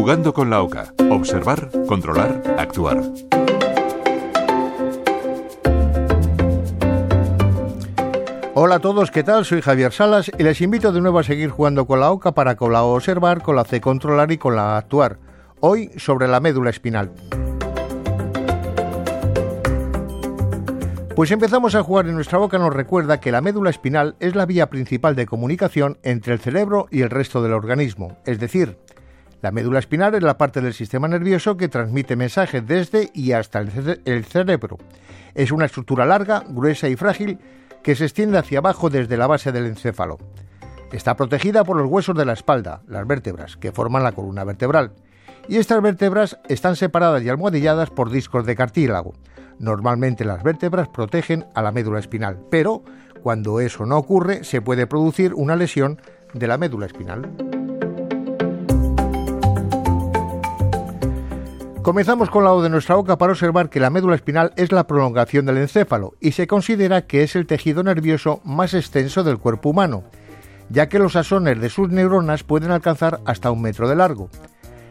Jugando con la OCA. Observar, controlar, actuar. Hola a todos, ¿qué tal? Soy Javier Salas y les invito de nuevo a seguir jugando con la OCA para con la observar, con la C controlar y con la actuar. Hoy sobre la médula espinal. Pues empezamos a jugar en nuestra boca nos recuerda que la médula espinal es la vía principal de comunicación entre el cerebro y el resto del organismo, es decir, la médula espinal es la parte del sistema nervioso que transmite mensajes desde y hasta el, cerebro. Es una estructura larga, gruesa y frágil que se extiende hacia abajo desde la base del encéfalo. Está protegida por los huesos de la espalda, las vértebras, que forman la columna vertebral. Y estas vértebras están separadas y almohadilladas por discos de cartílago. Normalmente las vértebras protegen a la médula espinal, pero cuando eso no ocurre se puede producir una lesión de la médula espinal. Comenzamos con la O de nuestra boca para observar que la médula espinal es la prolongación del encéfalo y se considera que es el tejido nervioso más extenso del cuerpo humano, ya que los asones de sus neuronas pueden alcanzar hasta un metro de largo.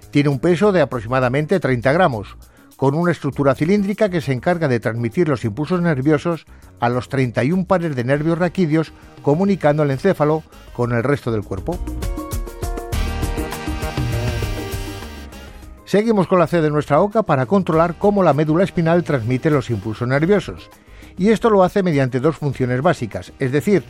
Tiene un peso de aproximadamente 30 gramos, con una estructura cilíndrica que se encarga de transmitir los impulsos nerviosos a los 31 pares de nervios raquídeos comunicando el encéfalo con el resto del cuerpo. Seguimos con la C de nuestra boca para controlar cómo la médula espinal transmite los impulsos nerviosos. Y esto lo hace mediante dos funciones básicas, es decir,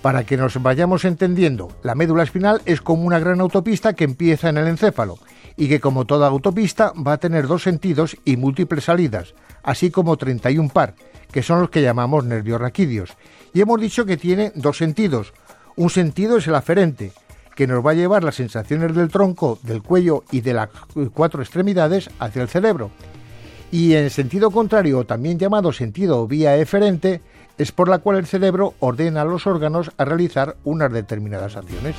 para que nos vayamos entendiendo, la médula espinal es como una gran autopista que empieza en el encéfalo y que como toda autopista va a tener dos sentidos y múltiples salidas, así como 31 par, que son los que llamamos nervios raquídeos. Y hemos dicho que tiene dos sentidos. Un sentido es el aferente, que nos va a llevar las sensaciones del tronco, del cuello y de las cuatro extremidades hacia el cerebro. Y en sentido contrario, también llamado sentido vía eferente, es por la cual el cerebro ordena a los órganos a realizar unas determinadas acciones.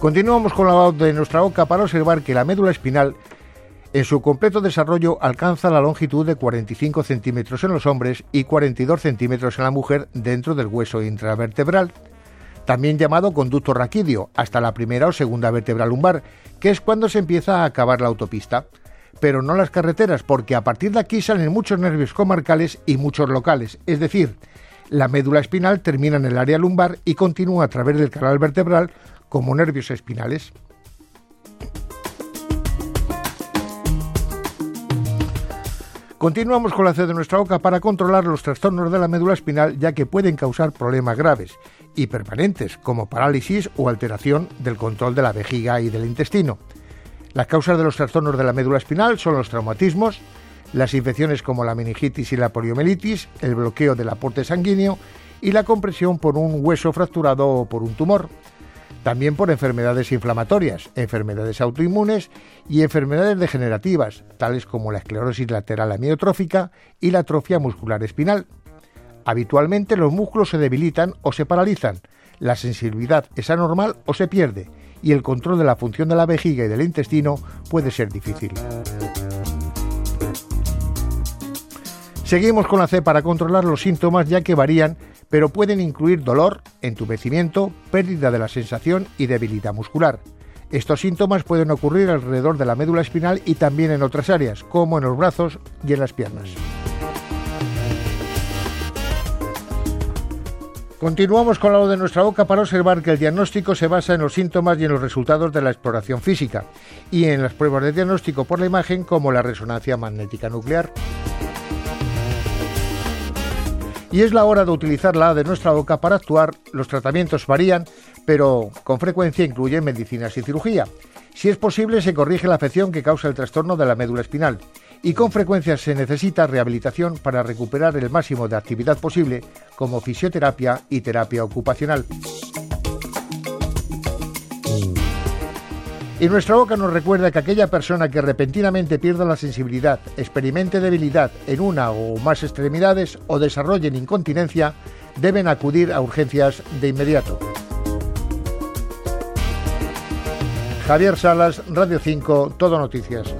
Continuamos con la voz de nuestra boca para observar que la médula espinal en su completo desarrollo alcanza la longitud de 45 centímetros en los hombres y 42 centímetros en la mujer dentro del hueso intravertebral, también llamado conducto raquídeo, hasta la primera o segunda vértebra lumbar, que es cuando se empieza a acabar la autopista. Pero no las carreteras, porque a partir de aquí salen muchos nervios comarcales y muchos locales, es decir, la médula espinal termina en el área lumbar y continúa a través del canal vertebral como nervios espinales. Continuamos con la C de nuestra boca para controlar los trastornos de la médula espinal ya que pueden causar problemas graves y permanentes como parálisis o alteración del control de la vejiga y del intestino. Las causas de los trastornos de la médula espinal son los traumatismos, las infecciones como la meningitis y la poliomielitis, el bloqueo del aporte sanguíneo y la compresión por un hueso fracturado o por un tumor también por enfermedades inflamatorias, enfermedades autoinmunes y enfermedades degenerativas, tales como la esclerosis lateral amiotrófica y la atrofia muscular espinal. Habitualmente los músculos se debilitan o se paralizan, la sensibilidad es anormal o se pierde, y el control de la función de la vejiga y del intestino puede ser difícil. Seguimos con la C para controlar los síntomas ya que varían pero pueden incluir dolor, entumecimiento, pérdida de la sensación y debilidad muscular. Estos síntomas pueden ocurrir alrededor de la médula espinal y también en otras áreas, como en los brazos y en las piernas. Continuamos con lo de nuestra boca para observar que el diagnóstico se basa en los síntomas y en los resultados de la exploración física y en las pruebas de diagnóstico por la imagen como la resonancia magnética nuclear. Y es la hora de utilizar la de nuestra boca para actuar. Los tratamientos varían, pero con frecuencia incluyen medicinas y cirugía. Si es posible, se corrige la afección que causa el trastorno de la médula espinal y con frecuencia se necesita rehabilitación para recuperar el máximo de actividad posible, como fisioterapia y terapia ocupacional. Y nuestra boca nos recuerda que aquella persona que repentinamente pierda la sensibilidad, experimente debilidad en una o más extremidades o desarrollen incontinencia, deben acudir a urgencias de inmediato. Javier Salas, Radio 5, Todo Noticias.